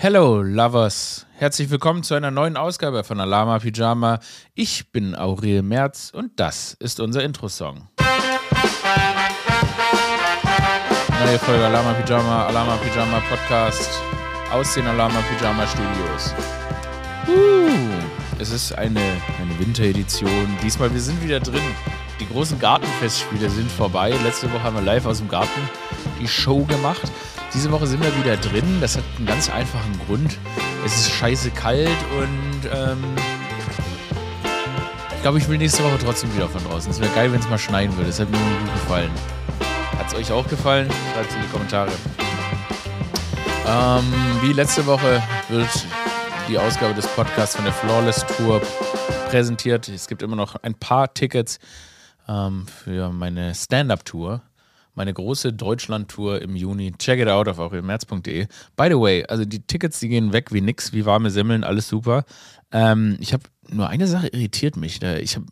Hello, Lovers. Herzlich willkommen zu einer neuen Ausgabe von Alama Pyjama. Ich bin Aurel Merz und das ist unser Intro-Song. Neue Folge Alama Pyjama, Alama Pyjama Podcast aus den Alama Pyjama Studios. Uh, es ist eine, eine Winteredition. Diesmal, wir sind wieder drin. Die großen Gartenfestspiele sind vorbei. Letzte Woche haben wir live aus dem Garten die Show gemacht. Diese Woche sind wir wieder drin. Das hat einen ganz einfachen Grund. Es ist scheiße kalt und ähm, ich glaube, ich will nächste Woche trotzdem wieder von draußen. Es wäre geil, wenn es mal schneien würde. Das hat mir gut gefallen. Hat es euch auch gefallen? Schreibt es in die Kommentare. Ähm, wie letzte Woche wird die Ausgabe des Podcasts von der Flawless Tour präsentiert. Es gibt immer noch ein paar Tickets ähm, für meine Stand-Up-Tour meine große Deutschland-Tour im Juni. Check it out auf aurelmerz.de. By the way, also die Tickets, die gehen weg wie nix, wie warme Semmeln, alles super. Ähm, ich habe nur eine Sache irritiert mich. Ne? Ich habe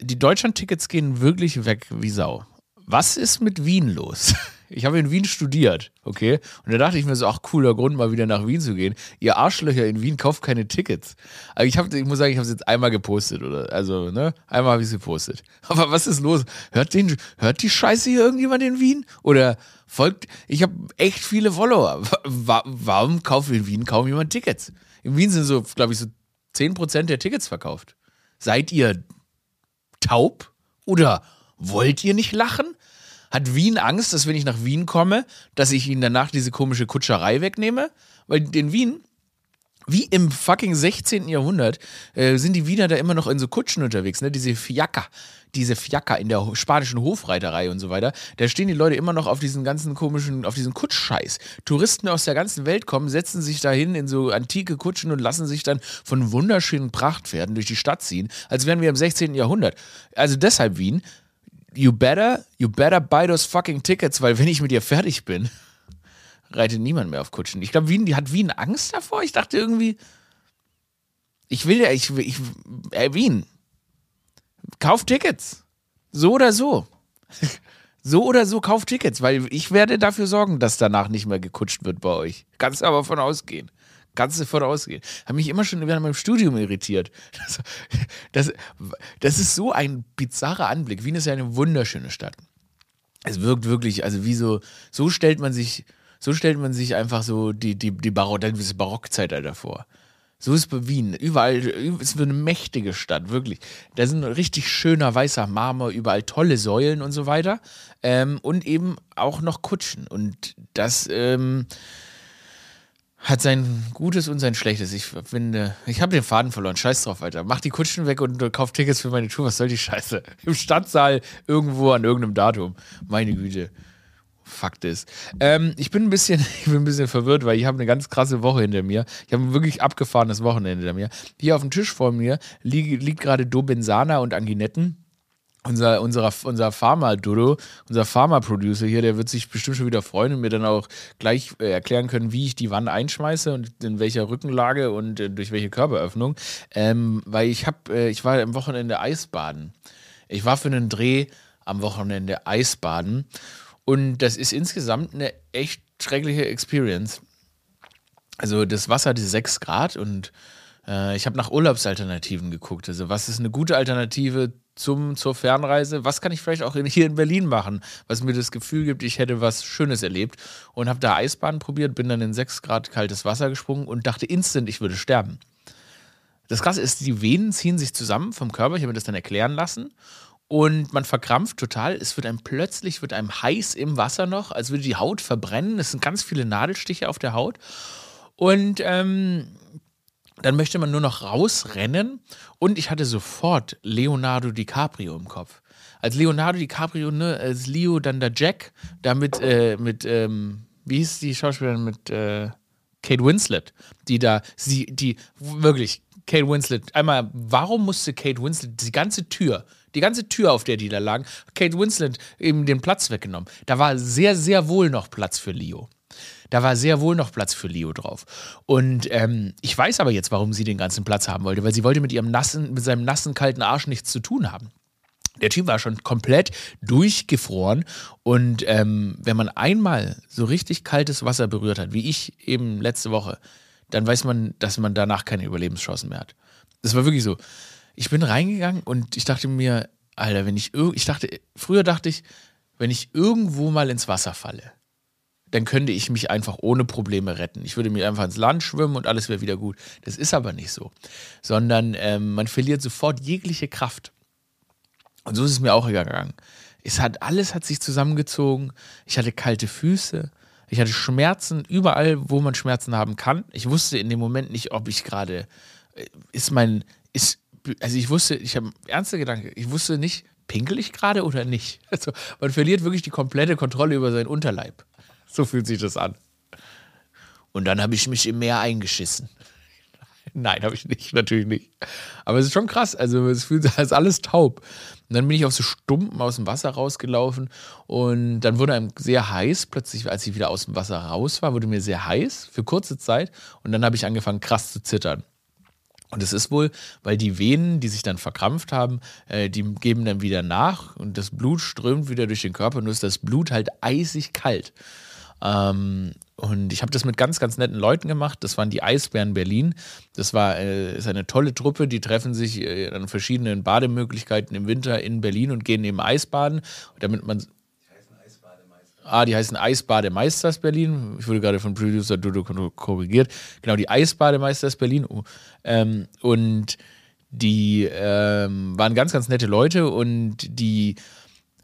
die Deutschland-Tickets gehen wirklich weg wie Sau. Was ist mit Wien los? Ich habe in Wien studiert, okay? Und da dachte ich mir so, ach, cooler Grund, mal wieder nach Wien zu gehen. Ihr Arschlöcher in Wien kauft keine Tickets. Also ich, hab, ich muss sagen, ich habe es jetzt einmal gepostet, oder? Also, ne? Einmal habe ich es gepostet. Aber was ist los? Hört, den, hört die Scheiße hier irgendjemand in Wien? Oder folgt, ich habe echt viele Follower. Warum kauft in Wien kaum jemand Tickets? In Wien sind so, glaube ich, so 10% der Tickets verkauft. Seid ihr taub? Oder wollt ihr nicht lachen? Hat Wien Angst, dass wenn ich nach Wien komme, dass ich ihnen danach diese komische Kutscherei wegnehme? Weil in Wien, wie im fucking 16. Jahrhundert, äh, sind die Wiener da immer noch in so Kutschen unterwegs, ne? Diese Fiaker, diese Fiaker in der spanischen Hofreiterei und so weiter. Da stehen die Leute immer noch auf diesen ganzen komischen, auf diesen Kutschscheiß. Touristen aus der ganzen Welt kommen, setzen sich dahin in so antike Kutschen und lassen sich dann von wunderschönen Prachtpferden durch die Stadt ziehen, als wären wir im 16. Jahrhundert. Also deshalb Wien, you better, you better buy those fucking tickets, weil wenn ich mit dir fertig bin, reitet niemand mehr auf Kutschen. Ich glaube, Wien, hat Wien Angst davor. Ich dachte irgendwie, ich will ja, ich, ich äh, Wien, kauf Tickets. So oder so. So oder so, kauf Tickets, weil ich werde dafür sorgen, dass danach nicht mehr gekutscht wird bei euch. Kannst aber von ausgehen. Davon ausgehen. Hat mich immer schon während meinem Studium irritiert. Das, das, das ist so ein bizarrer Anblick. Wien ist ja eine wunderschöne Stadt. Es wirkt wirklich, also wie so, so stellt man sich, so stellt man sich einfach so die, die, die Barock, diese Barockzeit vor. So ist bei Wien. Überall ist eine mächtige Stadt, wirklich. Da sind richtig schöner weißer Marmor, überall tolle Säulen und so weiter. Ähm, und eben auch noch Kutschen. Und das, ähm, hat sein Gutes und sein Schlechtes. Ich finde, ich habe den Faden verloren. Scheiß drauf, Alter. Mach die Kutschen weg und kauf Tickets für meine Tour. Was soll die Scheiße? Im Stadtsaal irgendwo an irgendeinem Datum. Meine Güte. Fakt ist. Ähm, ich bin ein bisschen, ich bin ein bisschen verwirrt, weil ich habe eine ganz krasse Woche hinter mir. Ich habe ein wirklich abgefahrenes Wochenende hinter mir. Hier auf dem Tisch vor mir liegt, liegt gerade Dobenzana und Anginetten unser, unserer, unser Pharma-Dodo, unser Pharma-Producer hier, der wird sich bestimmt schon wieder freuen und mir dann auch gleich äh, erklären können, wie ich die Wanne einschmeiße und in welcher Rückenlage und äh, durch welche Körperöffnung. Ähm, weil ich habe, äh, ich war am Wochenende Eisbaden. Ich war für einen Dreh am Wochenende Eisbaden und das ist insgesamt eine echt schreckliche Experience. Also das Wasser hatte 6 Grad und äh, ich habe nach Urlaubsalternativen geguckt. Also was ist eine gute Alternative zum, zur Fernreise, was kann ich vielleicht auch in, hier in Berlin machen, was mir das Gefühl gibt, ich hätte was Schönes erlebt und habe da Eisbahn probiert, bin dann in 6 Grad kaltes Wasser gesprungen und dachte instant, ich würde sterben. Das Krasse ist, die Venen ziehen sich zusammen vom Körper, ich habe mir das dann erklären lassen und man verkrampft total. Es wird einem plötzlich, wird einem heiß im Wasser noch, als würde die Haut verbrennen. Es sind ganz viele Nadelstiche auf der Haut und ähm, dann möchte man nur noch rausrennen und ich hatte sofort Leonardo DiCaprio im Kopf. Als Leonardo DiCaprio, ne, als Leo, dann der Jack, damit äh, mit, ähm, wie hieß die Schauspielerin mit äh, Kate Winslet, die da, sie, die, wirklich, Kate Winslet, einmal, warum musste Kate Winslet die ganze Tür, die ganze Tür, auf der die da lagen, Kate Winslet eben den Platz weggenommen? Da war sehr, sehr wohl noch Platz für Leo. Da war sehr wohl noch Platz für Leo drauf. Und ähm, ich weiß aber jetzt, warum sie den ganzen Platz haben wollte, weil sie wollte mit ihrem nassen, mit seinem nassen, kalten Arsch nichts zu tun haben. Der Typ war schon komplett durchgefroren und ähm, wenn man einmal so richtig kaltes Wasser berührt hat, wie ich eben letzte Woche, dann weiß man, dass man danach keine Überlebenschancen mehr hat. Das war wirklich so. Ich bin reingegangen und ich dachte mir, Alter, wenn ich ich dachte, früher dachte ich, wenn ich irgendwo mal ins Wasser falle, dann könnte ich mich einfach ohne Probleme retten. Ich würde mir einfach ins Land schwimmen und alles wäre wieder gut. Das ist aber nicht so, sondern ähm, man verliert sofort jegliche Kraft. Und so ist es mir auch gegangen. Es hat alles hat sich zusammengezogen. Ich hatte kalte Füße. Ich hatte Schmerzen überall, wo man Schmerzen haben kann. Ich wusste in dem Moment nicht, ob ich gerade äh, ist mein ist also ich wusste, ich habe ernste Gedanken. Ich wusste nicht, pinkel ich gerade oder nicht. Also man verliert wirklich die komplette Kontrolle über seinen Unterleib. So fühlt sich das an. Und dann habe ich mich im Meer eingeschissen. Nein, habe ich nicht, natürlich nicht. Aber es ist schon krass. Also es fühlt sich als alles taub. Und dann bin ich auf so Stumpen aus dem Wasser rausgelaufen und dann wurde einem sehr heiß. Plötzlich, als ich wieder aus dem Wasser raus war, wurde mir sehr heiß für kurze Zeit. Und dann habe ich angefangen, krass zu zittern. Und es ist wohl, weil die Venen, die sich dann verkrampft haben, äh, die geben dann wieder nach und das Blut strömt wieder durch den Körper, nur ist das Blut halt eisig kalt. Ähm, und ich habe das mit ganz, ganz netten Leuten gemacht. Das waren die Eisbären Berlin. Das war äh, ist eine tolle Truppe. Die treffen sich äh, an verschiedenen Bademöglichkeiten im Winter in Berlin und gehen eben Eisbaden, damit man Ah, die heißen Eisbademeisters Berlin. Ich wurde gerade von Producer Dodo korrigiert. Genau, die Eisbademeisters Berlin. Oh, ähm, und die ähm, waren ganz, ganz nette Leute und die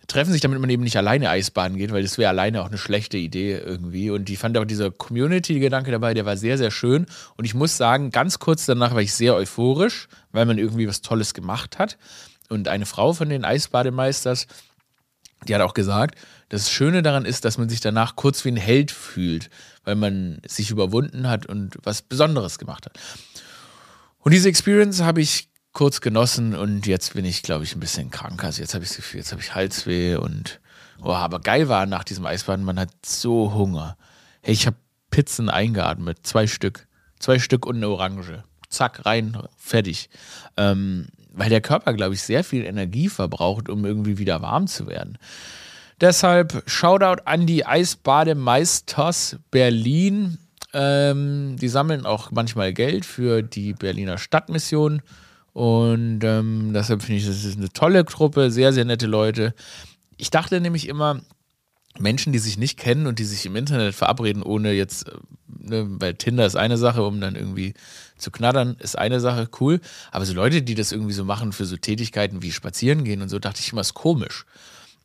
treffen sich, damit man eben nicht alleine Eisbaden geht, weil das wäre alleine auch eine schlechte Idee irgendwie. Und ich fand auch dieser Community-Gedanke dabei, der war sehr, sehr schön. Und ich muss sagen, ganz kurz danach war ich sehr euphorisch, weil man irgendwie was Tolles gemacht hat. Und eine Frau von den Eisbademeisters, die hat auch gesagt, das Schöne daran ist, dass man sich danach kurz wie ein Held fühlt, weil man sich überwunden hat und was Besonderes gemacht hat. Und diese Experience habe ich kurz genossen und jetzt bin ich, glaube ich, ein bisschen krank. Also jetzt habe ich das Gefühl, jetzt habe ich Halsweh und oh, aber geil war nach diesem Eisbaden, man hat so Hunger. Hey, ich habe Pizzen eingeatmet, zwei Stück. Zwei Stück und eine Orange. Zack, rein, fertig. Ähm, weil der Körper, glaube ich, sehr viel Energie verbraucht, um irgendwie wieder warm zu werden. Deshalb Shoutout an die Eisbademeisters Berlin. Ähm, die sammeln auch manchmal Geld für die Berliner Stadtmission. Und ähm, deshalb finde ich, das ist eine tolle Truppe, sehr, sehr nette Leute. Ich dachte nämlich immer, Menschen, die sich nicht kennen und die sich im Internet verabreden, ohne jetzt, äh, ne, weil Tinder ist eine Sache, um dann irgendwie zu knattern, ist eine Sache, cool. Aber so Leute, die das irgendwie so machen für so Tätigkeiten wie spazieren gehen und so, dachte ich immer, ist komisch.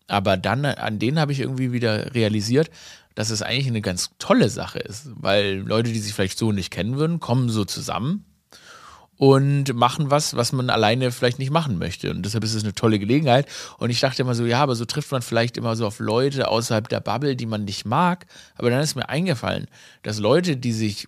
Aber dann, an denen habe ich irgendwie wieder realisiert, dass es eigentlich eine ganz tolle Sache ist, weil Leute, die sich vielleicht so nicht kennen würden, kommen so zusammen und machen was, was man alleine vielleicht nicht machen möchte. Und deshalb ist es eine tolle Gelegenheit. Und ich dachte immer so, ja, aber so trifft man vielleicht immer so auf Leute außerhalb der Bubble, die man nicht mag. Aber dann ist mir eingefallen, dass Leute, die sich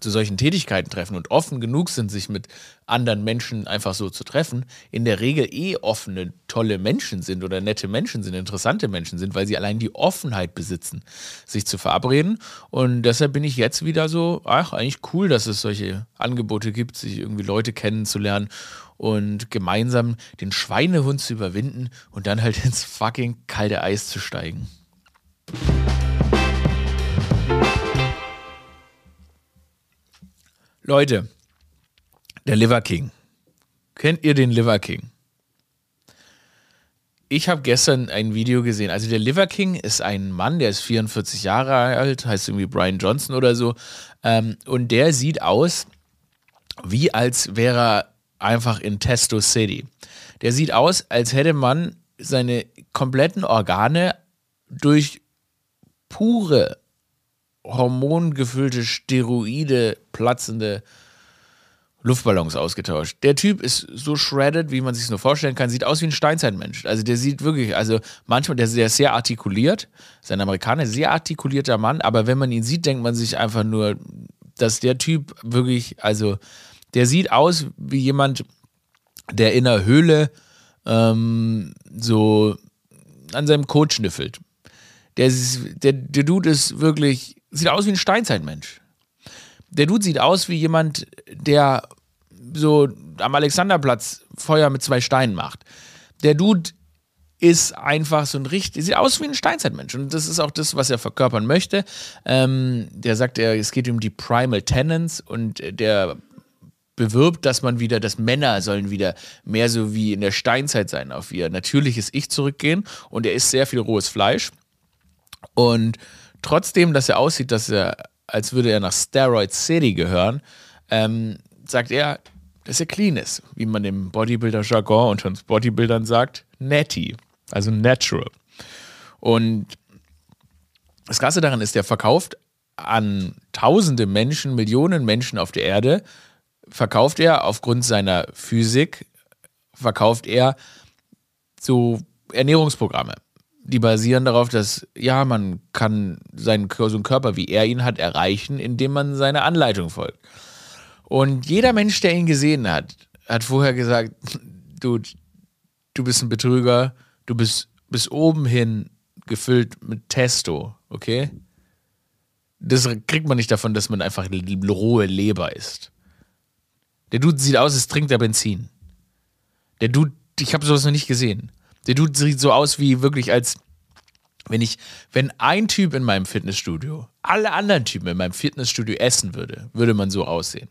zu solchen Tätigkeiten treffen und offen genug sind, sich mit anderen Menschen einfach so zu treffen, in der Regel eh offene, tolle Menschen sind oder nette Menschen sind, interessante Menschen sind, weil sie allein die Offenheit besitzen, sich zu verabreden. Und deshalb bin ich jetzt wieder so, ach, eigentlich cool, dass es solche Angebote gibt, sich irgendwie Leute kennenzulernen und gemeinsam den Schweinehund zu überwinden und dann halt ins fucking kalte Eis zu steigen. Leute, der Liver King. Kennt ihr den Liver King? Ich habe gestern ein Video gesehen. Also der Liver King ist ein Mann, der ist 44 Jahre alt, heißt irgendwie Brian Johnson oder so. Ähm, und der sieht aus, wie als wäre er einfach in Testo City. Der sieht aus, als hätte man seine kompletten Organe durch pure hormongefüllte, Steroide platzende Luftballons ausgetauscht. Der Typ ist so shredded, wie man sich nur vorstellen kann, sieht aus wie ein Steinzeitmensch. Also der sieht wirklich, also manchmal, der, ist sehr artikuliert, ist ein Amerikaner, sehr artikulierter Mann, aber wenn man ihn sieht, denkt man sich einfach nur, dass der Typ wirklich, also der sieht aus wie jemand, der in der Höhle ähm, so an seinem Kot schnüffelt. Der, der, der Dude ist wirklich sieht aus wie ein Steinzeitmensch. Der Dude sieht aus wie jemand, der so am Alexanderplatz Feuer mit zwei Steinen macht. der Dude ist einfach so ein richtig, sieht aus wie ein Steinzeitmensch. Und das ist auch das, was er verkörpern möchte. Ähm, der sagt, er, es geht um die Primal Tenants und der bewirbt, dass man wieder, dass Männer sollen wieder mehr so wie in der Steinzeit sein, auf ihr natürliches Ich zurückgehen. Und er isst sehr viel rohes Fleisch. Und trotzdem, dass er aussieht, dass er, als würde er nach Steroid City gehören, ähm, sagt er, dass er clean ist, wie man im Bodybuilder-Jargon unter uns Bodybuildern sagt, natty, also natural. Und das Krasse daran ist, der verkauft an tausende Menschen, Millionen Menschen auf der Erde, verkauft er aufgrund seiner Physik, verkauft er so Ernährungsprogramme. Die basieren darauf, dass, ja, man kann seinen so einen Körper, wie er ihn hat, erreichen, indem man seiner Anleitung folgt. Und jeder Mensch, der ihn gesehen hat, hat vorher gesagt, du, du bist ein Betrüger, du bist bis oben hin gefüllt mit Testo, okay? Das kriegt man nicht davon, dass man einfach rohe Leber isst. Der Dude sieht aus, als trinkt er Benzin. Der Dude, ich habe sowas noch nicht gesehen. Der Dude sieht so aus wie wirklich als wenn ich, wenn ein Typ in meinem Fitnessstudio alle anderen Typen in meinem Fitnessstudio essen würde, würde man so aussehen.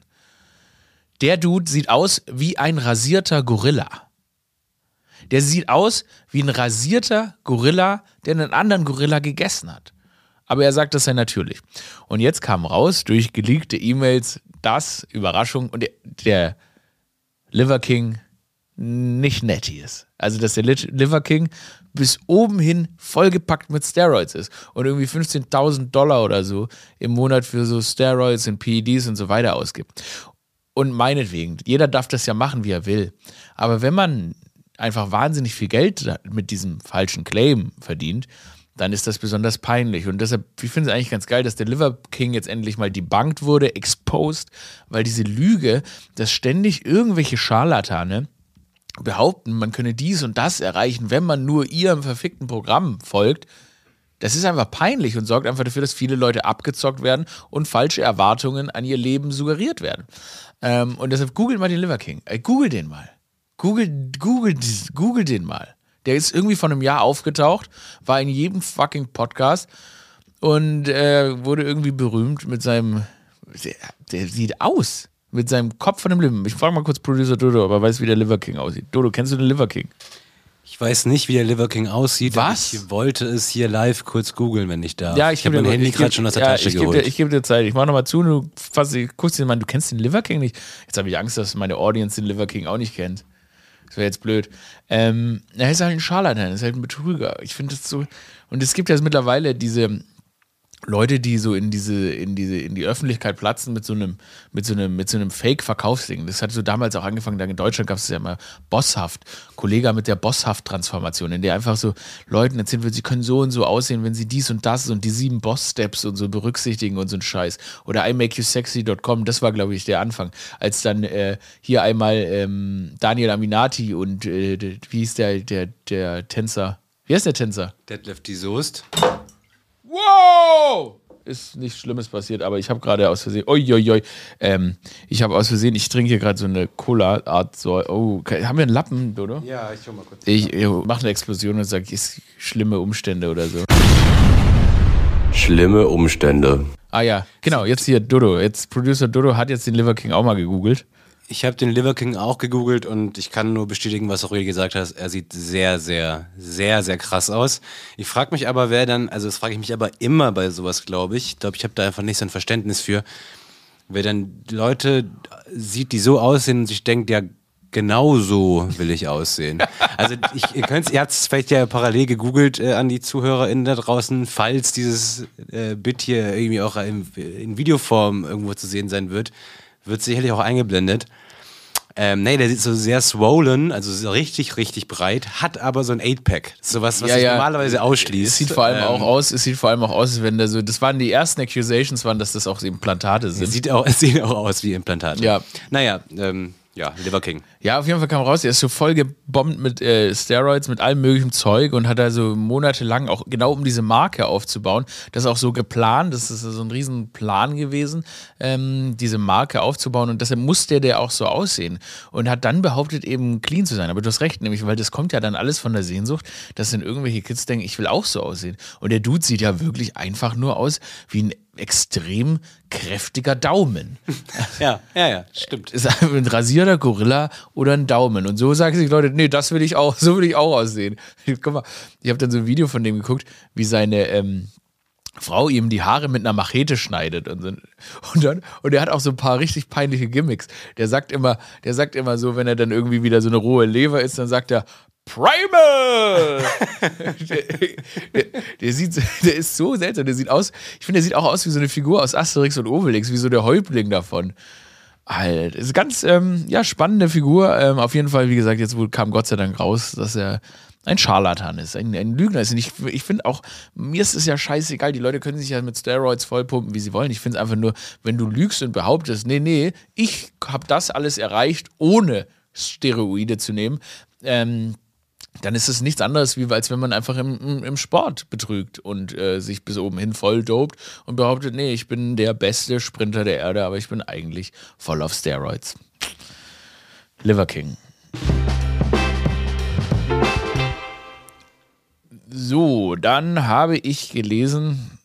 Der Dude sieht aus wie ein rasierter Gorilla. Der sieht aus wie ein rasierter Gorilla, der einen anderen Gorilla gegessen hat. Aber er sagt, das sei natürlich. Und jetzt kam raus durch geleakte E-Mails, dass, Überraschung, und der, der Liver King nicht netty ist. Also, dass der Liver King bis oben hin vollgepackt mit Steroids ist und irgendwie 15.000 Dollar oder so im Monat für so Steroids und PEDs und so weiter ausgibt. Und meinetwegen, jeder darf das ja machen, wie er will. Aber wenn man einfach wahnsinnig viel Geld mit diesem falschen Claim verdient, dann ist das besonders peinlich. Und deshalb, ich finde es eigentlich ganz geil, dass der Liver King jetzt endlich mal debunked wurde, exposed, weil diese Lüge, dass ständig irgendwelche Scharlatane behaupten, man könne dies und das erreichen, wenn man nur ihrem verfickten Programm folgt, das ist einfach peinlich und sorgt einfach dafür, dass viele Leute abgezockt werden und falsche Erwartungen an ihr Leben suggeriert werden. Ähm, und deshalb googelt mal den Liver King. Ey, google den mal. Google, google, google den mal. Der ist irgendwie vor einem Jahr aufgetaucht, war in jedem fucking Podcast und äh, wurde irgendwie berühmt mit seinem. Der, der, sieht aus. Mit seinem Kopf von dem Liver. Ich frage mal kurz Producer Dodo, aber weiß, wie der Liver King aussieht. Dodo, kennst du den Liver King? Ich weiß nicht, wie der Liver King aussieht. Was? Ich wollte es hier live kurz googeln, wenn ich darf. Ja, ich, ich habe mein Handy gerade schon aus der ja, Tasche ich geholt. Dir, ich gebe dir Zeit. Ich mache nochmal zu. Du fass, guckst dir mal, du kennst den Liver King nicht. Jetzt habe ich Angst, dass meine Audience den Liver King auch nicht kennt. Das wäre jetzt blöd. Ähm, er ist halt ein Scharlatan, er ist halt ein Betrüger. Ich finde das so. Und es gibt ja mittlerweile diese Leute, die so in diese, in diese, in die Öffentlichkeit platzen mit so einem, mit so einem, mit so einem Fake-Verkaufsding. Das hat so damals auch angefangen, in Deutschland gab es ja immer Bosshaft, Kollege mit der Bosshaft-Transformation, in der einfach so Leuten erzählen wird, sie können so und so aussehen, wenn sie dies und das und die sieben Boss-Steps und so berücksichtigen und so ein Scheiß. Oder imakeyousexy.com, das war, glaube ich, der Anfang. Als dann äh, hier einmal ähm, Daniel Aminati und äh, wie hieß der, der, der Tänzer? Wie heißt der Tänzer? Deadlift die Soest. Wow! Ist nichts Schlimmes passiert, aber ich habe gerade aus Versehen. Uiuiui. Ähm, ich habe aus Versehen, ich trinke hier gerade so eine Cola-Art. So, oh, haben wir einen Lappen, oder? Ja, ich schau mal kurz. Ich, ich mache eine Explosion und sage, ist schlimme Umstände oder so. Schlimme Umstände. Ah ja, genau, jetzt hier Dodo. Jetzt Producer Dodo hat jetzt den Liver King auch mal gegoogelt. Ich habe den Liver King auch gegoogelt und ich kann nur bestätigen, was auch Rudi gesagt hat. Er sieht sehr, sehr, sehr, sehr krass aus. Ich frage mich aber, wer dann, also das frage ich mich aber immer bei sowas, glaube ich. Ich glaube, ich habe da einfach nicht so ein Verständnis für. Wer dann Leute sieht, die so aussehen und sich denkt, ja, genau so will ich aussehen. Also ich, ihr könnt ihr habt es vielleicht ja parallel gegoogelt äh, an die ZuhörerInnen da draußen, falls dieses äh, Bit hier irgendwie auch in, in Videoform irgendwo zu sehen sein wird wird sicherlich auch eingeblendet. Ähm, nee, der sieht so sehr swollen, also so richtig, richtig breit, hat aber so ein 8-Pack. Sowas, was Ja, ja. normalerweise ausschließt. Es sieht vor allem Ähm, auch aus, es sieht vor allem auch aus, als wenn da so, das waren die ersten Accusations, waren, dass das auch Implantate sind. Es sieht auch, es sieht auch aus wie Implantate. Ja. Naja, ähm, Ja, Liver King. Ja, auf jeden Fall kam raus, er ist so voll gebombt mit äh, Steroids, mit allem möglichen Zeug und hat also monatelang auch genau um diese Marke aufzubauen. Das ist auch so geplant, das ist so ein Riesenplan gewesen, ähm, diese Marke aufzubauen und deshalb musste der auch so aussehen und hat dann behauptet, eben clean zu sein. Aber du hast recht, nämlich, weil das kommt ja dann alles von der Sehnsucht, dass dann irgendwelche Kids denken, ich will auch so aussehen. Und der Dude sieht ja wirklich einfach nur aus wie ein extrem kräftiger Daumen. Ja, ja, ja, stimmt. Ist einfach ein rasierter Gorilla oder ein Daumen. Und so sagen sich Leute, nee, das will ich auch, so will ich auch aussehen. Guck mal, ich habe dann so ein Video von dem geguckt, wie seine ähm, Frau ihm die Haare mit einer Machete schneidet und so. Und dann, und er hat auch so ein paar richtig peinliche Gimmicks. Der sagt immer, der sagt immer so, wenn er dann irgendwie wieder so eine rohe Leber ist, dann sagt er, Primal! der, der, der, sieht, der ist so seltsam. Der sieht aus, ich finde, der sieht auch aus wie so eine Figur aus Asterix und Obelix, wie so der Häuptling davon. Alter, ist eine ganz ähm, ja, spannende Figur. Ähm, auf jeden Fall, wie gesagt, jetzt kam Gott sei Dank raus, dass er ein Scharlatan ist, ein, ein Lügner ist. Und ich, ich finde auch, mir ist es ja scheißegal, die Leute können sich ja mit Steroids vollpumpen, wie sie wollen. Ich finde es einfach nur, wenn du lügst und behauptest, nee, nee, ich habe das alles erreicht, ohne Steroide zu nehmen, ähm, dann ist es nichts anderes, wie als wenn man einfach im, im Sport betrügt und äh, sich bis oben hin voll dopt und behauptet, nee, ich bin der beste Sprinter der Erde, aber ich bin eigentlich voll auf Steroids. Liver King. So, dann habe ich gelesen,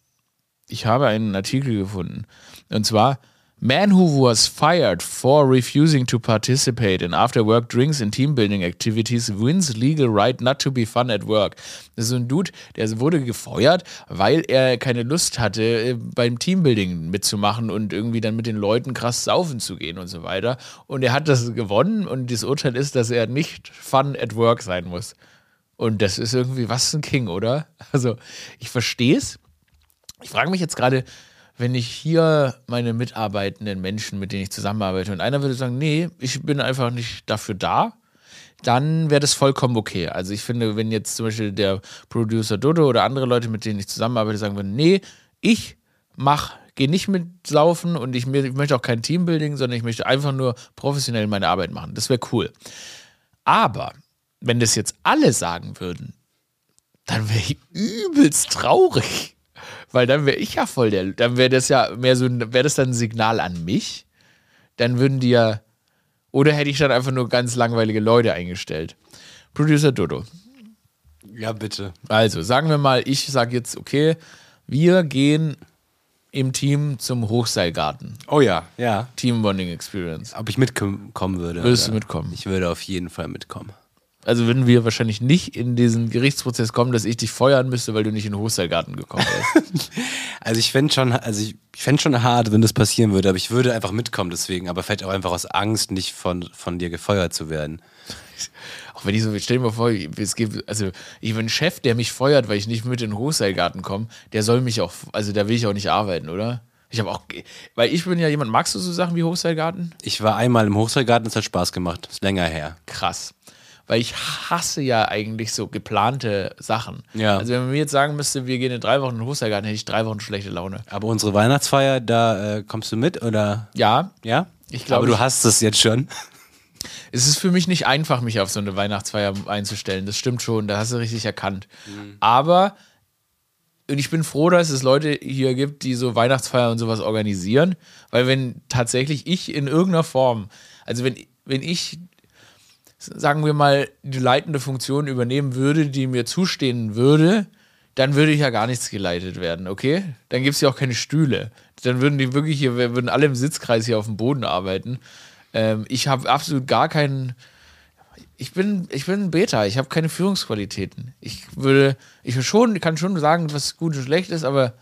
ich habe einen Artikel gefunden. Und zwar Man who was fired for refusing to participate in after work drinks and team building activities wins legal right not to be fun at work. Das ist ein Dude, der wurde gefeuert, weil er keine Lust hatte, äh, beim Teambuilding mitzumachen und irgendwie dann mit den Leuten krass saufen zu gehen und so weiter. Und er hat das gewonnen und das Urteil ist, dass er nicht fun at work sein muss. Und das ist irgendwie was ein King, oder? Also, ich verstehe es. Ich frage mich jetzt gerade, wenn ich hier meine mitarbeitenden Menschen, mit denen ich zusammenarbeite, und einer würde sagen, nee, ich bin einfach nicht dafür da, dann wäre das vollkommen okay. Also ich finde, wenn jetzt zum Beispiel der Producer Dodo oder andere Leute, mit denen ich zusammenarbeite, sagen würden, nee, ich mach, gehe nicht mit Saufen und ich, ich möchte auch kein Teambuilding, sondern ich möchte einfach nur professionell meine Arbeit machen. Das wäre cool. Aber wenn das jetzt alle sagen würden, dann wäre ich übelst traurig. Weil dann wäre ich ja voll der, dann wäre das ja mehr so, wäre das dann ein Signal an mich? Dann würden die ja, oder hätte ich dann einfach nur ganz langweilige Leute eingestellt? Producer Dodo. Ja, bitte. Also, sagen wir mal, ich sage jetzt, okay, wir gehen im Team zum Hochseilgarten. Oh ja, ja. Team Bonding Experience. Ob ich mitkommen würde. Würdest du mitkommen? Ich würde auf jeden Fall mitkommen. Also würden wir wahrscheinlich nicht in diesen Gerichtsprozess kommen, dass ich dich feuern müsste, weil du nicht in den Hochseilgarten gekommen bist. also ich fände schon, also ich, fände schon hart, wenn das passieren würde, aber ich würde einfach mitkommen deswegen, aber vielleicht auch einfach aus Angst, nicht von, von dir gefeuert zu werden. Auch wenn ich so, stell dir mal vor, es gibt, also ich bin ein Chef, der mich feuert, weil ich nicht mit in den Hochseilgarten komme, der soll mich auch, also da will ich auch nicht arbeiten, oder? Ich habe auch, weil ich bin ja jemand, magst du so Sachen wie Hochseilgarten? Ich war einmal im Hochseilgarten, es hat Spaß gemacht, ist länger her. Krass weil ich hasse ja eigentlich so geplante Sachen. Ja. Also wenn man mir jetzt sagen müsste, wir gehen in drei Wochen in den Hochseilgarten, hätte ich drei Wochen schlechte Laune. Aber unsere Weihnachtsfeier, da äh, kommst du mit oder? Ja. Ja? Ich glaube. Aber du hast es jetzt schon. Es ist für mich nicht einfach, mich auf so eine Weihnachtsfeier einzustellen. Das stimmt schon, da hast du richtig erkannt. Mhm. Aber und ich bin froh, dass es Leute hier gibt, die so Weihnachtsfeier und sowas organisieren, weil wenn tatsächlich ich in irgendeiner Form, also wenn, wenn ich sagen wir mal, die leitende Funktion übernehmen würde, die mir zustehen würde, dann würde ich ja gar nichts geleitet werden, okay? Dann gibt es ja auch keine Stühle. Dann würden die wirklich hier, wir würden alle im Sitzkreis hier auf dem Boden arbeiten. Ähm, ich habe absolut gar keinen. Ich bin, ich bin ein Beta, ich habe keine Führungsqualitäten. Ich würde, ich schon, kann schon sagen, was gut und schlecht ist, aber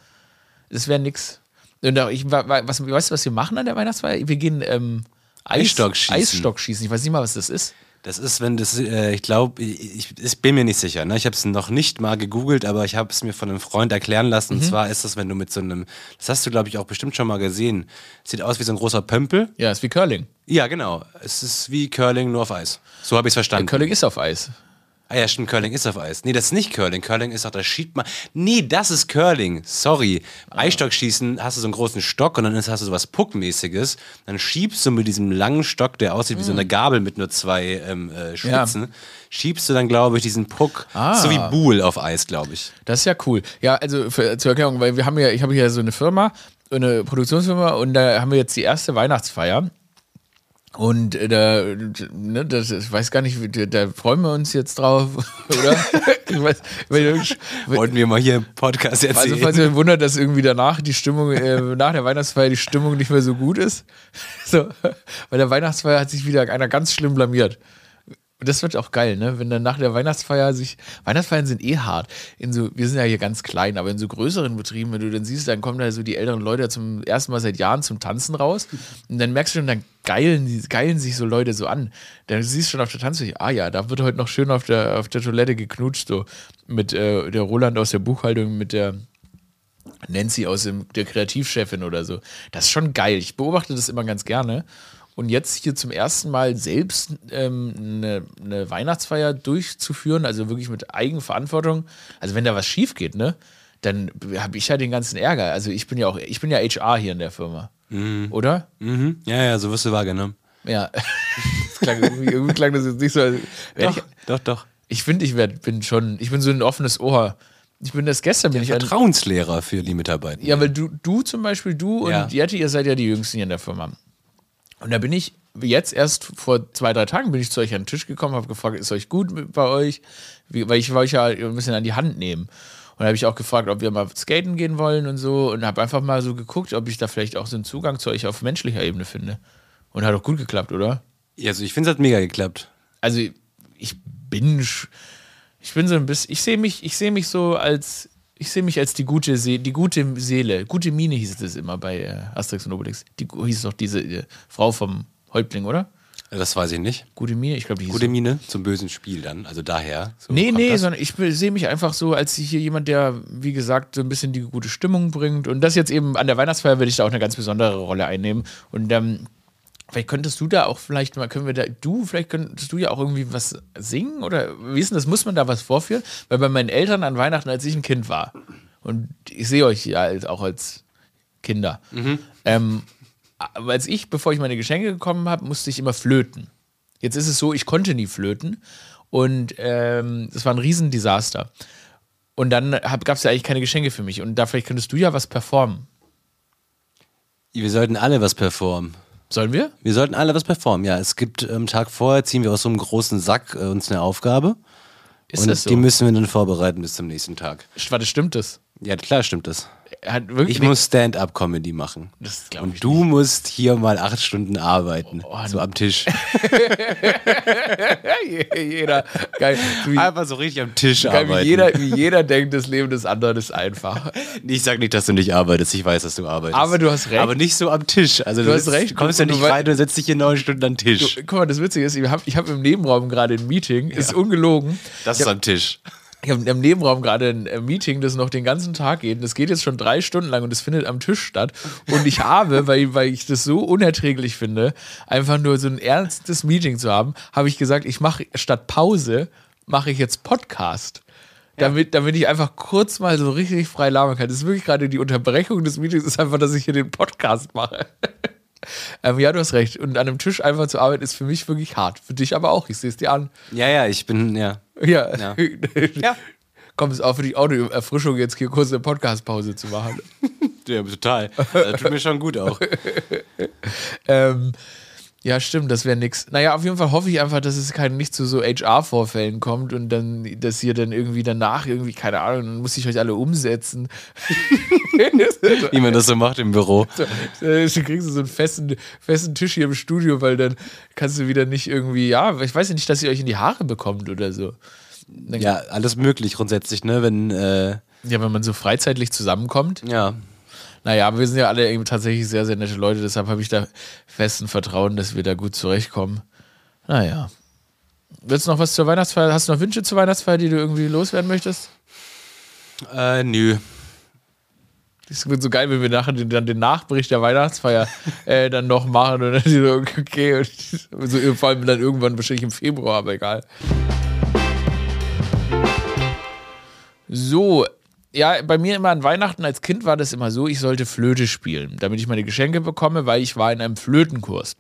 es wäre nix. Und ich, was, weißt du, was wir machen an der Weihnachtsfeier? Wir gehen ähm, Eis, Eisstockschießen. Eisstockschießen. Ich weiß nicht mal, was das ist. Das ist, wenn das, äh, ich glaube, ich, ich, bin mir nicht sicher. Ne? Ich habe es noch nicht mal gegoogelt, aber ich habe es mir von einem Freund erklären lassen. Mhm. Und zwar ist das, wenn du mit so einem, das hast du, glaube ich, auch bestimmt schon mal gesehen. Sieht aus wie so ein großer Pömpel. Ja, ist wie Curling. Ja, genau. Es ist wie Curling, nur auf Eis. So habe ich es verstanden. Ja, Curling ist auf Eis. Ah ja, stimmt, Curling ist auf Eis. Nee, das ist nicht Curling. Curling ist doch, da schiebt man. Nee, das ist Curling. Sorry. Eisstockschießen hast du so einen großen Stock und dann hast du sowas Puckmäßiges. Dann schiebst du mit diesem langen Stock, der aussieht wie so eine Gabel mit nur zwei ähm, äh, Spitzen, schiebst du dann, glaube ich, diesen Puck Ah. so wie Buhl auf Eis, glaube ich. Das ist ja cool. Ja, also für, zur Erklärung, weil wir haben ja, ich habe hier so eine Firma, eine Produktionsfirma und da haben wir jetzt die erste Weihnachtsfeier. Und äh, da, ne, das, ich weiß gar nicht, da, freuen wir uns jetzt drauf, oder? ich weiß, weil, Wollten wir mal hier im Podcast erzählen. also falls ihr wundert, dass irgendwie danach die Stimmung, äh, nach der Weihnachtsfeier die Stimmung nicht mehr so gut ist. So, bei der Weihnachtsfeier hat sich wieder einer ganz schlimm blamiert. Das wird auch geil, ne? Wenn dann nach der Weihnachtsfeier sich. Weihnachtsfeiern sind eh hart. In so, wir sind ja hier ganz klein, aber in so größeren Betrieben, wenn du dann siehst, dann kommen da so die älteren Leute zum ersten Mal seit Jahren zum Tanzen raus. Und dann merkst du schon, dann geilen, geilen sich so Leute so an. Dann siehst du schon auf der Tanzfläche, ah ja, da wird heute noch schön auf der, auf der Toilette geknutscht, so mit äh, der Roland aus der Buchhaltung, mit der Nancy aus dem, der Kreativchefin oder so. Das ist schon geil. Ich beobachte das immer ganz gerne. Und jetzt hier zum ersten Mal selbst ähm, eine, eine Weihnachtsfeier durchzuführen, also wirklich mit Eigenverantwortung. Also wenn da was schief geht, ne, dann habe ich ja den ganzen Ärger. Also ich bin ja auch, ich bin ja HR hier in der Firma. Oder? Mhm. Ja, ja, so wirst du wahrgenommen. Ja. das klang irgendwie, irgendwie klang das jetzt nicht so. als- Doch, Ich, doch, doch. ich finde, ich werd, bin schon, ich bin so ein offenes Ohr. Ich bin das gestern, bin ich an, Vertrauenslehrer für die Mitarbeiter. Ja, weil du, du zum Beispiel, du Ja. und Jette, ihr seid ja die Jüngsten hier in der Firma. Und da bin ich jetzt erst vor zwei, drei Tagen bin ich zu euch an den Tisch gekommen, habe gefragt, ist euch gut bei euch? Wie, weil ich wollte euch ja ein bisschen an die Hand nehmen. Und da habe ich auch gefragt, ob wir mal skaten gehen wollen und so. Und habe einfach mal so geguckt, ob ich da vielleicht auch so einen Zugang zu euch auf menschlicher Ebene finde. Und hat auch gut geklappt, oder? Ja, also ich finde, es hat mega geklappt. also ich bin ich bin so ein bisschen ich sehe mich ich sehe mich so als ich sehe mich als die gute See die gute Seele gute Mine hieß es immer bei äh, Asterix und Obelix die hieß doch diese äh, Frau vom Häuptling oder Das weiß ich nicht. gute Mine ich glaube die hieß Gute so. Mine zum bösen Spiel dann. Also daher. So Nee, nee, das. sondern ich sehe mich einfach so als hier jemand, der, wie gesagt, so ein bisschen die gute Stimmung bringt. Und das jetzt eben an der Weihnachtsfeier werde ich da auch eine ganz besondere Rolle einnehmen. Und ähm, vielleicht könntest du da auch vielleicht mal, können wir da, du, vielleicht könntest du ja auch irgendwie was singen oder wie ist denn das, muss man da was vorführen? Weil bei meinen Eltern an Weihnachten, als ich ein Kind war, und ich sehe euch ja als, auch als Kinder, ähm, aber als ich, bevor ich meine Geschenke bekommen habe, musste ich immer flöten. Jetzt ist es so, ich konnte nie flöten und ähm, das war ein Riesendesaster. Und dann gab es ja eigentlich keine Geschenke für mich. Und da vielleicht könntest du ja was performen. Wir sollten alle was performen. Sollen wir? Wir sollten alle was performen. Ja, es gibt am Tag vorher, ziehen wir aus so einem großen Sack äh, uns eine Aufgabe. Ist und das so? die müssen wir dann vorbereiten bis zum nächsten Tag. Warte, stimmt das? Ja, klar stimmt das. Ich muss Stand-up-Comedy machen. Und du musst hier mal acht Stunden arbeiten. Oh, so am Tisch. jeder, geil, wie, Einfach so richtig am Tisch geil, wie, arbeiten. jeder, wie jeder denkt, das Leben des anderen ist einfach. Ich sag nicht, dass du nicht arbeitest. Ich weiß, dass du arbeitest. Aber du hast recht. Aber nicht so am Tisch. Also du, hast sitzt- recht. Du kommst ja Du nicht rein und setzt dich hier neun Stunden am Tisch. Guck mal, das Witzige ist, ich habe hab im Nebenraum gerade ein Meeting, ist ungelogen. das ist am Tisch. Ich habe im Nebenraum gerade ein äh, Meeting, das noch den ganzen Tag geht. Das geht jetzt schon drei Stunden lang und das findet am Tisch statt. Und ich habe, weil, weil ich das so unerträglich finde, einfach nur so ein ernstes Meeting zu haben, habe ich gesagt, ich mache statt Pause, mache ich jetzt Podcast. Damit, damit ich einfach kurz mal so richtig frei labern kann. Das ist wirklich gerade die Unterbrechung des Meetings, ist einfach, dass ich hier den Podcast mache. ähm, ja, du hast recht. Und an einem Tisch einfach zu arbeiten, ist für mich wirklich hart. Für dich aber auch. Ich sehe es dir an. Ja, ja, ich bin, ja. Ja. Ja. ja. Kommt es auch für die Autoerfrischung jetzt hier kurz eine Podcast-Pause zu machen. Ja, total. Das tut mir schon gut auch. ähm, ja, stimmt, das wäre nix. Naja, auf jeden Fall hoffe ich einfach, dass es kein, nicht zu so HR-Vorfällen kommt und dann, dass ihr dann irgendwie danach irgendwie, keine Ahnung, dann muss ich euch alle umsetzen. Wie man das so macht im Büro. Dann kriegst du so einen festen, festen Tisch hier im Studio, weil dann kannst du wieder nicht irgendwie, ja, ich weiß ja nicht, dass ihr euch in die Haare bekommt oder so. Dann, Ja, alles möglich grundsätzlich, ne? Wenn, äh, ja, wenn man so freizeitlich zusammenkommt. ja. Naja, aber wir sind ja alle eben tatsächlich sehr, sehr nette Leute, deshalb habe ich da festen Vertrauen, dass wir da gut zurechtkommen. Naja. Willst du noch was zur Weihnachtsfeier? Hast du noch Wünsche zur Weihnachtsfeier, die du irgendwie loswerden möchtest? Äh, nö. Das wird so geil, wenn wir nachher den, dann den Nachbericht der Weihnachtsfeier äh, dann noch machen und dann so, okay, und so, vor allem dann irgendwann wahrscheinlich im Februar, aber egal. So, ja, bei mir immer an Weihnachten als Kind war das immer so, ich sollte Flöte spielen, damit ich meine Geschenke bekomme, weil ich war in einem Flötenkurs.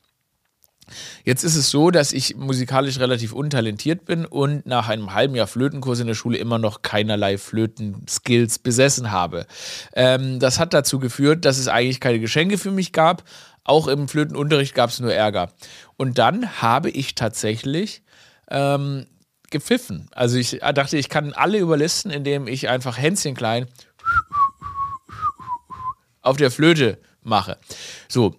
Jetzt ist es so, dass ich musikalisch relativ untalentiert bin und nach einem halben Jahr Flötenkurs in der Schule immer noch keinerlei Flötenskills besessen habe. Ähm, das hat dazu geführt, dass es eigentlich keine Geschenke für mich gab. Auch im Flötenunterricht gab es nur Ärger. Und dann habe ich tatsächlich ähm, gepfiffen. Also ich dachte, ich kann alle überlisten, indem ich einfach Hänschen klein auf der Flöte mache. So,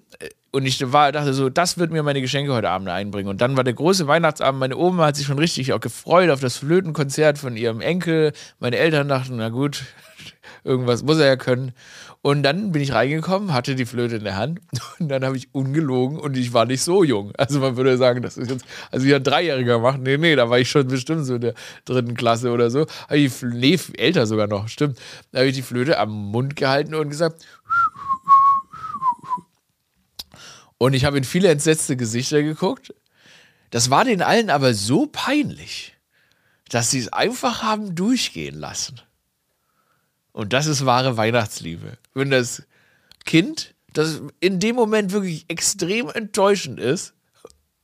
und ich war, dachte so, das wird mir meine Geschenke heute Abend einbringen. Und dann war der große Weihnachtsabend. Meine Oma hat sich schon richtig auch gefreut auf das Flötenkonzert von ihrem Enkel. Meine Eltern dachten, na gut, irgendwas muss er ja können. Und dann bin ich reingekommen, hatte die Flöte in der Hand und dann habe ich ungelogen und ich war nicht so jung. Also man würde sagen, das ist jetzt, also ich ein Dreijähriger gemacht. Nee, nee, da war ich schon bestimmt so in der dritten Klasse oder so. Ich, nee, älter sogar noch, stimmt. Da habe ich die Flöte am Mund gehalten und gesagt, und ich habe in viele entsetzte Gesichter geguckt. Das war den allen aber so peinlich, dass sie es einfach haben durchgehen lassen. Und das ist wahre Weihnachtsliebe. Wenn das Kind, das in dem Moment wirklich extrem enttäuschend ist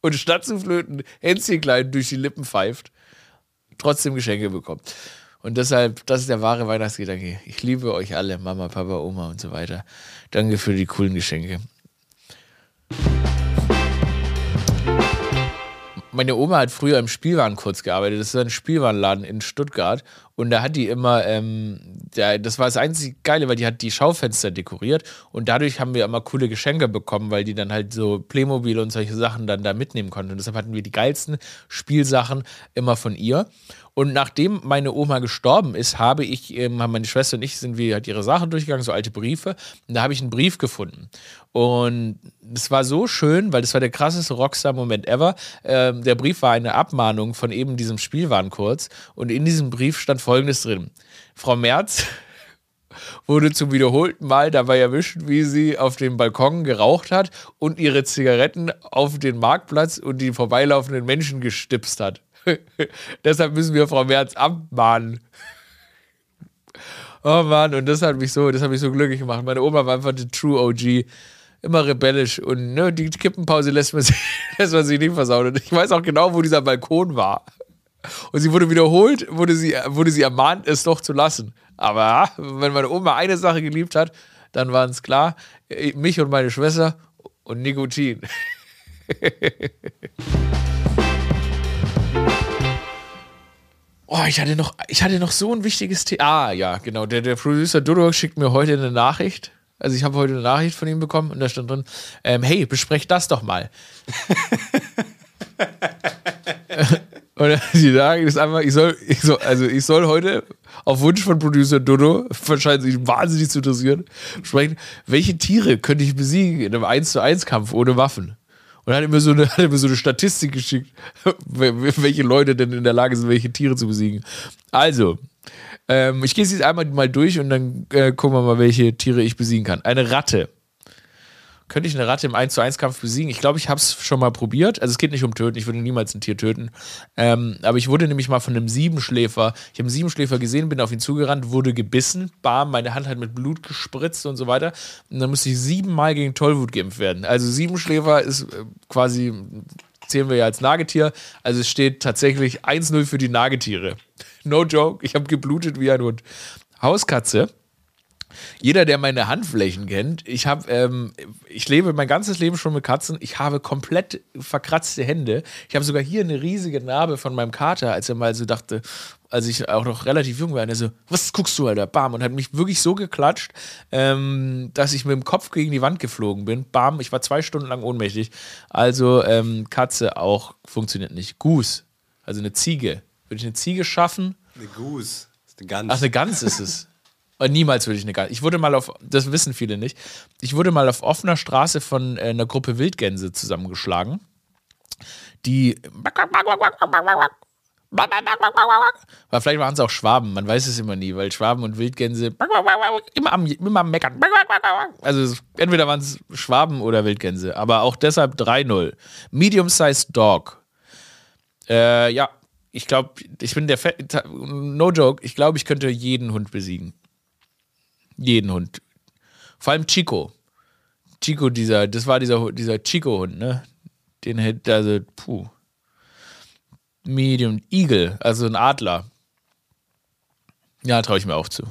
und statt zu flöten Hänschen klein durch die Lippen pfeift, trotzdem Geschenke bekommt. Und deshalb, das ist der wahre Weihnachtsgedanke. Ich liebe euch alle, Mama, Papa, Oma und so weiter. Danke für die coolen Geschenke. Meine Oma hat früher im Spielwaren kurz gearbeitet. Das ist ein Spielwarenladen in Stuttgart. Und da hat die immer, ähm, der, das war das einzige Geile, weil die hat die Schaufenster dekoriert. Und dadurch haben wir immer coole Geschenke bekommen, weil die dann halt so Playmobil und solche Sachen dann da mitnehmen konnten. Und deshalb hatten wir die geilsten Spielsachen immer von ihr. Und nachdem meine Oma gestorben ist, habe ich, ähm, meine Schwester und ich, sind wir halt ihre Sachen durchgegangen, so alte Briefe. Und da habe ich einen Brief gefunden. Und es war so schön, weil das war der krasseste Rockstar-Moment ever. Ähm, der Brief war eine Abmahnung von eben diesem Spielwarenkurs. Und in diesem Brief stand folgendes drin. Frau Merz wurde zum wiederholten Mal dabei erwischt, wie sie auf dem Balkon geraucht hat und ihre Zigaretten auf den Marktplatz und die vorbeilaufenden Menschen gestipst hat. Deshalb müssen wir Frau Merz abmahnen. oh Mann, und das hat mich so, das hat mich so glücklich gemacht. Meine Oma war einfach die True OG. Immer rebellisch und ne, die Kippenpause lässt man, sich, lässt man sich nicht versauen. Und ich weiß auch genau, wo dieser Balkon war. Und sie wurde wiederholt, wurde sie, wurde sie ermahnt, es doch zu lassen. Aber wenn meine Oma eine Sache geliebt hat, dann waren es klar, äh, mich und meine Schwester und Nikotin. Oh, ich hatte noch, ich hatte noch so ein wichtiges Thema. Ah, ja, genau. Der, der Producer Dodo schickt mir heute eine Nachricht. Also ich habe heute eine Nachricht von ihm bekommen und da stand drin, ähm, hey, besprecht das doch mal. und die sagen ist einfach, ich soll, ich soll, also ich soll heute auf Wunsch von Producer Dodo, wahrscheinlich sich wahnsinnig zu interessieren, sprechen, welche Tiere könnte ich besiegen in einem 1 zu 1 Kampf ohne Waffen? Und hat mir so eine, hat mir so eine Statistik geschickt, welche Leute denn in der Lage sind, welche Tiere zu besiegen. Also, ähm, ich gehe es jetzt einmal mal durch und dann äh, gucken wir mal, welche Tiere ich besiegen kann. Eine Ratte könnte ich eine Ratte im 1 zu 1 Kampf besiegen? Ich glaube, ich habe es schon mal probiert. Also es geht nicht um töten, ich würde niemals ein Tier töten. Ähm, aber ich wurde nämlich mal von einem Siebenschläfer, ich habe einen Siebenschläfer gesehen, bin auf ihn zugerannt, wurde gebissen, bam, meine Hand hat mit Blut gespritzt und so weiter. Und dann musste ich siebenmal gegen Tollwut geimpft werden. Also Siebenschläfer ist äh, quasi, zählen wir ja als Nagetier. Also es steht tatsächlich 1-0 für die Nagetiere. No joke, ich habe geblutet wie ein Hund. Hauskatze jeder, der meine Handflächen kennt, ich habe, ähm, ich lebe mein ganzes Leben schon mit Katzen. Ich habe komplett verkratzte Hände. Ich habe sogar hier eine riesige Narbe von meinem Kater, als er mal so dachte, als ich auch noch relativ jung war, und er so, was guckst du, Alter? Bam. Und hat mich wirklich so geklatscht, ähm, dass ich mit dem Kopf gegen die Wand geflogen bin. Bam, ich war zwei Stunden lang ohnmächtig. Also, ähm, Katze auch funktioniert nicht. Goose, also eine Ziege. Würde ich eine Ziege schaffen? Eine Goose. Eine Gans. Ach, eine Gans ist es. Niemals würde ich eine Gans. Ich wurde mal auf, das wissen viele nicht, ich wurde mal auf offener Straße von äh, einer Gruppe Wildgänse zusammengeschlagen, die. Weil vielleicht waren es auch Schwaben, man weiß es immer nie, weil Schwaben und Wildgänse immer am, immer am Meckern. Also entweder waren es Schwaben oder Wildgänse, aber auch deshalb 3-0. Medium-sized Dog. Äh, ja, ich glaube, ich bin der, Fe no joke, ich glaube, ich könnte jeden Hund besiegen. Jeden Hund. Vor allem Chico. Chico, dieser, das war dieser, dieser Chico-Hund, ne? Den hätte, also, puh. Medium Eagle, also ein Adler. Ja, traue ich mir auch zu.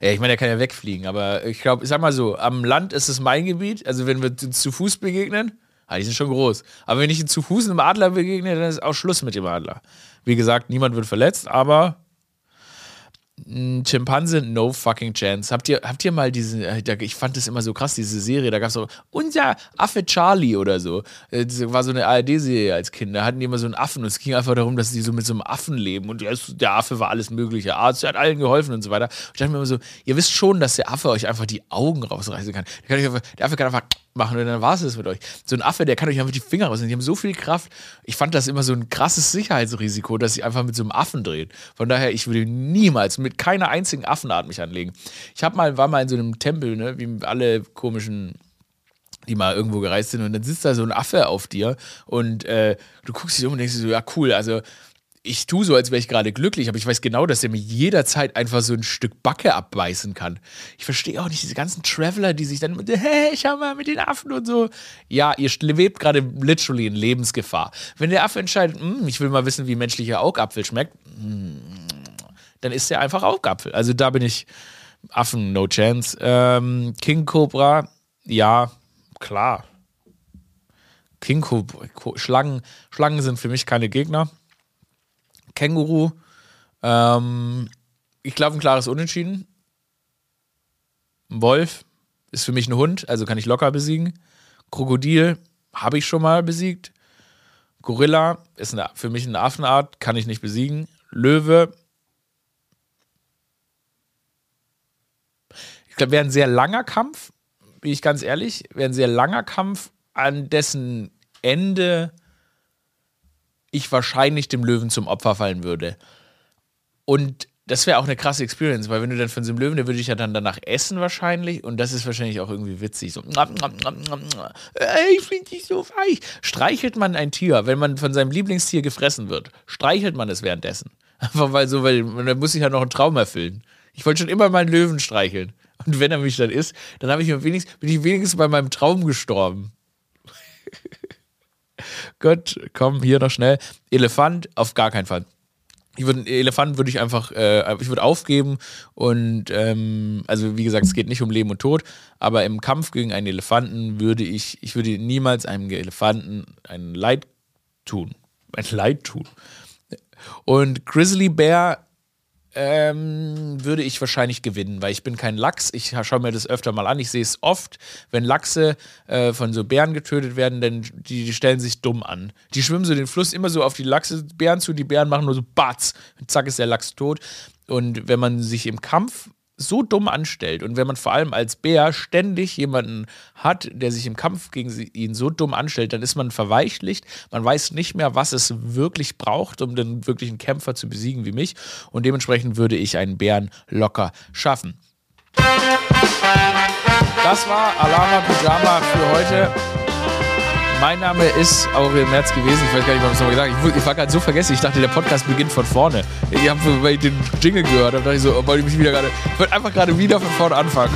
Ja, ich meine, der kann ja wegfliegen, aber ich glaube, ich sag mal so, am Land ist es mein Gebiet. Also, wenn wir zu Fuß begegnen, ah, die sind schon groß. Aber wenn ich zu Fuß einem Adler begegne, dann ist auch Schluss mit dem Adler. Wie gesagt, niemand wird verletzt, aber ein Schimpanse, no fucking chance. Habt ihr, habt ihr mal diese, äh, ich fand das immer so krass, diese Serie, da gab es so, unser Affe Charlie oder so. Äh, das war so eine ARD-Serie als Kind. Da hatten die immer so einen Affen und es ging einfach darum, dass sie so mit so einem Affen leben und der Affe war alles mögliche. Arzt, der hat allen geholfen und so weiter. Und ich dachte mir immer so, ihr wisst schon, dass der Affe euch einfach die Augen rausreißen kann. Der Affe kann einfach machen und dann war es das mit euch. So ein Affe, der kann euch einfach die Finger rausnehmen. Die haben so viel Kraft. Ich fand das immer so ein krasses Sicherheitsrisiko, dass sie einfach mit so einem Affen drehen. Von daher, ich würde niemals mit keiner einzigen Affenart mich anlegen. Ich habe mal, war mal in so einem Tempel, ne, wie alle komischen die mal irgendwo gereist sind und dann sitzt da so ein Affe auf dir und äh, du guckst dich um und denkst dir so, ja cool, also ich tue so, als wäre ich gerade glücklich, aber ich weiß genau, dass er mir jederzeit einfach so ein Stück Backe abbeißen kann. Ich verstehe auch nicht diese ganzen Traveler, die sich dann, hey, schau mal mit den Affen und so. Ja, ihr lebt gerade literally in Lebensgefahr. Wenn der Affe entscheidet, hm, ich will mal wissen, wie menschlicher Augapfel schmeckt, hm, dann ist er einfach Augapfel. Also da bin ich Affen, no chance. Ähm, King Cobra, ja, klar. King Cobra, Schlangen, Schlangen sind für mich keine Gegner. Känguru. Ähm, ich glaube, ein klares Unentschieden. Ein Wolf ist für mich ein Hund, also kann ich locker besiegen. Krokodil habe ich schon mal besiegt. Gorilla ist eine, für mich eine Affenart, kann ich nicht besiegen. Löwe. Ich glaube, wäre ein sehr langer Kampf, bin ich ganz ehrlich. Wäre ein sehr langer Kampf, an dessen Ende ich wahrscheinlich dem Löwen zum Opfer fallen würde. Und das wäre auch eine krasse Experience, weil wenn du dann von so Löwen, der würde ich ja dann danach essen wahrscheinlich und das ist wahrscheinlich auch irgendwie witzig. So, ich finde dich so weich. Streichelt man ein Tier, wenn man von seinem Lieblingstier gefressen wird, streichelt man es währenddessen. Einfach weil so, weil man muss sich ja noch einen Traum erfüllen. Ich wollte schon immer mal einen Löwen streicheln. Und wenn er mich dann isst, dann ich wenigstens, bin ich wenigstens bei meinem Traum gestorben. Gott, komm, hier noch schnell. Elefant, auf gar keinen Fall. Ich würde, Elefant würde ich einfach, äh, ich würde aufgeben und, ähm, also wie gesagt, es geht nicht um Leben und Tod, aber im Kampf gegen einen Elefanten würde ich, ich würde niemals einem Elefanten ein Leid tun. Ein Leid tun. Und Grizzly Bear ähm, würde ich wahrscheinlich gewinnen, weil ich bin kein Lachs. Ich schaue mir das öfter mal an. Ich sehe es oft, wenn Lachse äh, von so Bären getötet werden, denn die, die, stellen sich dumm an. Die schwimmen so den Fluss immer so auf die Lachse, Bären zu, die Bären machen nur so Batz. Zack ist der Lachs tot. Und wenn man sich im Kampf so dumm anstellt und wenn man vor allem als Bär ständig jemanden hat, der sich im Kampf gegen ihn so dumm anstellt, dann ist man verweichlicht. Man weiß nicht mehr, was es wirklich braucht, um den wirklichen Kämpfer zu besiegen wie mich. Und dementsprechend würde ich einen Bären locker schaffen. Das war Alama Pyjama für heute. Mein Name ist Aurel Merz gewesen. Ich weiß gar nicht, was ich nochmal gesagt habe. Ich war gerade so vergessen. Ich dachte, der Podcast beginnt von vorne. Ich habe, weil ich den Jingle gehört habe, dachte ich so, wollte ich mich wieder gerade. Ich wollte einfach gerade wieder von vorne anfangen.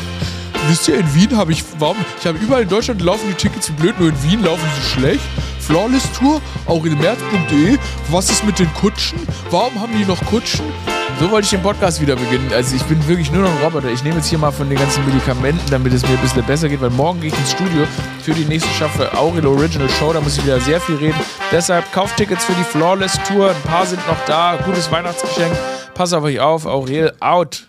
Wisst ihr, in Wien habe ich, warum? Ich habe überall in Deutschland laufen die Tickets wie blöd, nur in Wien laufen sie schlecht. Flawless Tour, aurelmerz.de. Was ist mit den Kutschen? Warum haben die noch Kutschen? So wollte ich den Podcast wieder beginnen. Also ich bin wirklich nur noch ein Roboter. Ich nehme jetzt hier mal von den ganzen Medikamenten, damit es mir ein bisschen besser geht, weil morgen gehe ich ins Studio für die nächste Staffel Aurel Original Show. Da muss ich wieder sehr viel reden. Deshalb kauft Tickets für die Flawless Tour. Ein paar sind noch da. Gutes Weihnachtsgeschenk. Pass auf euch auf. Aurel out.